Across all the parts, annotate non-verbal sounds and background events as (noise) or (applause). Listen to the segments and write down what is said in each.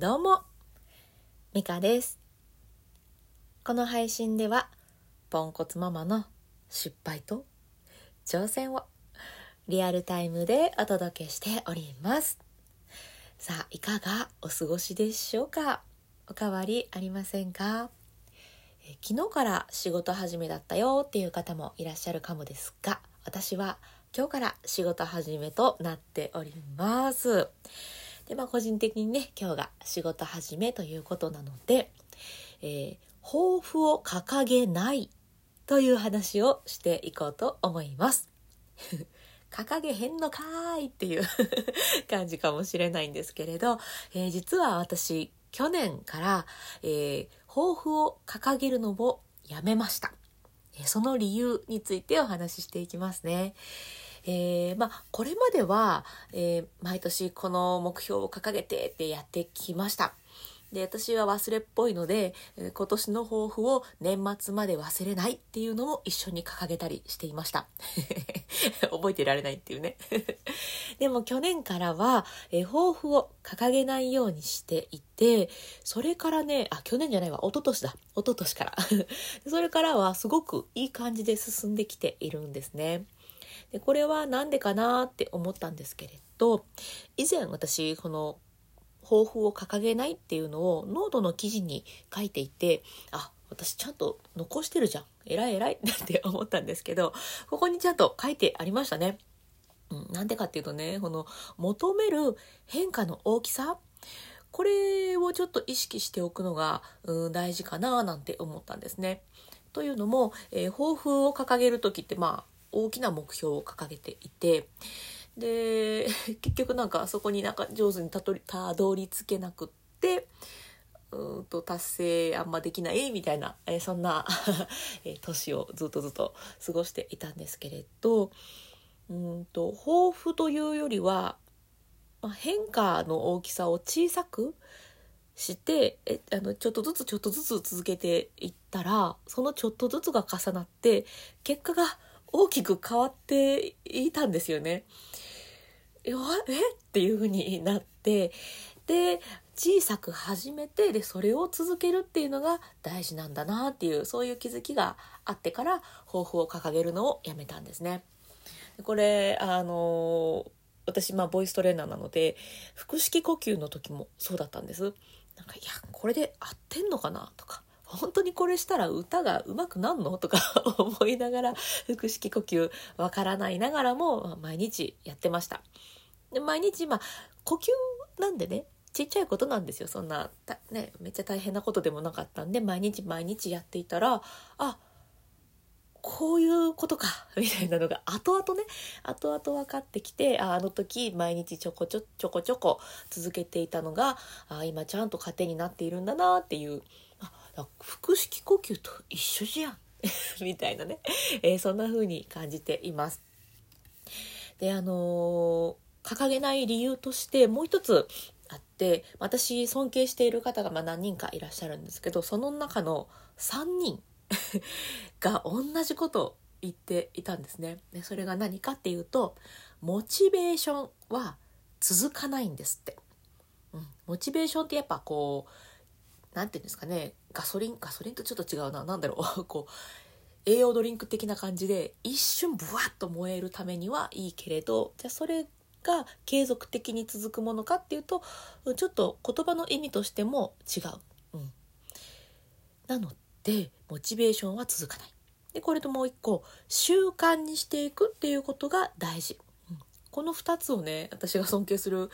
どうも、ミカです。この配信では、ポンコツママの失敗と挑戦をリアルタイムでお届けしております。さあ、いかがお過ごしでしょうか？おかわりありませんか？え昨日から仕事始めだったよっていう方もいらっしゃるかもですが、私は今日から仕事始めとなっております。で、まあ個人的にね、今日が仕事始めということなので、えー抱負を掲げないという話をしていこうと思います。(laughs) 掲げへんのかーいっていう (laughs) 感じかもしれないんですけれど、えー実は私、去年から、えー抱負を掲げるのをやめました。その理由についてお話ししていきますね。えーまあ、これまでは、えー毎年この目標を掲げてってやってきました。で、私は忘れっぽいので、今年の抱負を年末まで忘れないっていうのも一緒に掲げたりしていました。(laughs) 覚えてられないっていうね。(laughs) でも去年からは、え抱負を掲げないようにしていて、それからね、あ、去年じゃないわ、一昨年だ。一昨年から。(laughs) それからはすごくいい感じで進んできているんですね。でこれは何でかなって思ったんですけれど以前私この抱負を掲げないっていうのをノートの記事に書いていてあ私ちゃんと残してるじゃん偉い偉い (laughs) って思ったんですけどここにちゃんと書いてありましたね。うん、なんでかっていうとねこの求める変化の大きさこれをちょっと意識しておくのが、うん、大事かななんて思ったんですね。というのも、えー抱負を掲げる時ってまあ大きな目標を掲げていてで (laughs) 結局なんかそこになんか上手にたどりたどり着けなくってうんと達成あんまできないみたいな、えーそんな (laughs) 年をずっとずっと過ごしていたんですけれどうんと抱負というよりは、まあ、変化の大きさを小さくしてえあのちょっとずつちょっとずつ続けていったらそのちょっとずつが重なって結果が大きく変わっていたんですよね。えわえ？っていう風になってで小さく始めてでそれを続けるっていうのが大事なんだなっていうそういう気づきがあってから抱負を掲げるのをやめたんですね。でこれあの私まあボイストレーナーなので腹式呼吸の時もそうだったんです。なんかいやこれで合ってんのかなとか本当にこれしたら歌が上手くなんの？とか (laughs) 思いながら腹式呼吸わからないながらも毎日やってました。で毎日まあ呼吸なんでねちっちゃいことなんですよそんなねめっちゃ大変なことでもなかったんで毎日毎日やっていたらあこういうことか (laughs) みたいなのが後々ね後々分かってきてああの時毎日ちょこちょちょこちょこ続けていたのがあ今ちゃんと糧になっているんだなっていうあ腹式呼吸と一緒じゃん (laughs) みたいなね、えーそんな風に感じています。であのー掲げない理由としてもう一つあって私尊敬している方がま何人かいらっしゃるんですけどその中の3人 (laughs) が同じことを言っていたんですね。でそれが何かっていうとモチベーションは続かないんですって。うん、モチベーションってやっぱこうなんていうんですかねガソリンガソリンとちょっと違うな何だろう (laughs) こう栄養ドリンク的な感じで一瞬ブワッと燃えるためにはいいけれどじゃあそれが継続的に続くものかっていうとちょっと言葉の意味としても違う。うん、なのでモチベーションは続かない。でこれともう一個習慣にしていくっていうことが大事。うんこの2つをね私が尊敬する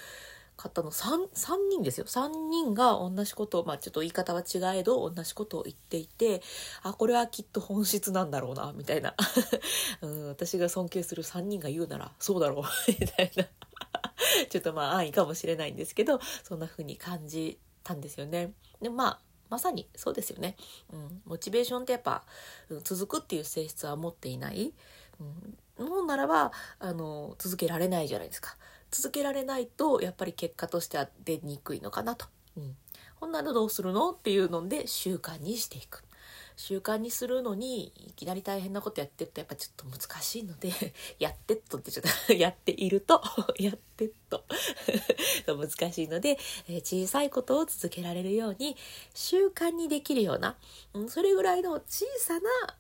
方の。3, 3人ですよ。3人が同じことをまあちょっと言い方は違えど同じことを言っていてあこれはきっと本質なんだろうなみたいな、(laughs) うん、私が尊敬する3人が言うならそうだろう (laughs) みたいな。(laughs) ちょっとまあ安易かもしれないんですけどそんな風に感じたんですよね。でまあまさにそうですよね、うん、モチベーションってやっぱ、うん続くっていう性質は持っていない、うん、のならばあの続けられないじゃないですか。続けられないとやっぱり結果としては出にくいのかなと、うん、ほんならどうするのっていうので習慣にしていく。習慣にするのにいきなり大変なことやってるとやっぱちょっと難しいので (laughs) やってっとってちょっと (laughs) やっていると (laughs) やってっと難しいので、え小さいことを続けられるように習慣にできるような、うん、それぐらいの小さな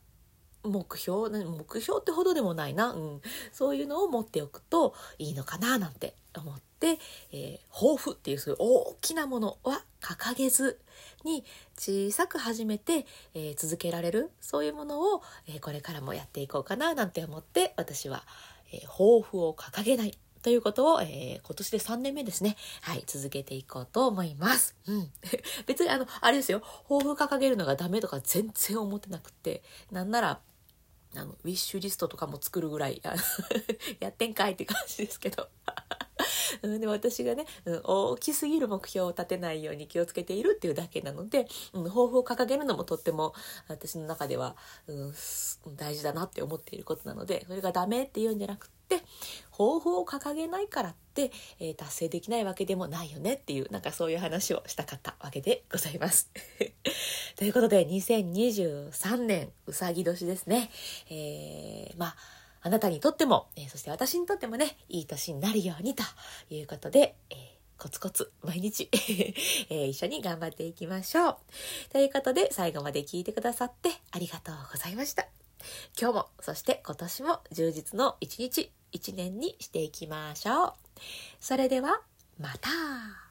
目標？目標ってほどでもないな、うん、そういうのを持っておくといいのかななんて思って、えー、抱負っていうそういう大きなものは掲げずに小さく始めて、えー、続けられるそういうものを、えー、これからもやっていこうかななんて思って私は、え抱負を掲げないということを、えー、今年で3年目ですね。はい、続けていこうと思います。うん。(laughs) 別にあの、あれですよ。抱負掲げるのがダメとか全然思ってなくて、なんなら、あの、ウィッシュリストとかも作るぐらい、(laughs) やってんかいって感じですけど。(laughs) うん、で私がね、うん、大きすぎる目標を立てないように気をつけているっていうだけなので、うん、抱負を掲げるのもとっても私の中では、うん、大事だなって思っていることなのでそれがダメって言うんじゃなくて抱負を掲げないからって、えー、達成できないわけでもないよねっていうなんかそういう話をしたかったわけでございます。(laughs) ということで2023年うさぎ年ですね。えー、まああなたにとっても、えー、そして私にとってもね、いい年になるようにということで、えー、コツコツ毎日 (laughs) えー、一緒に頑張っていきましょう。ということで、最後まで聞いてくださってありがとうございました。今日も、そして今年も充実の一日、一年にしていきましょう。それでは、また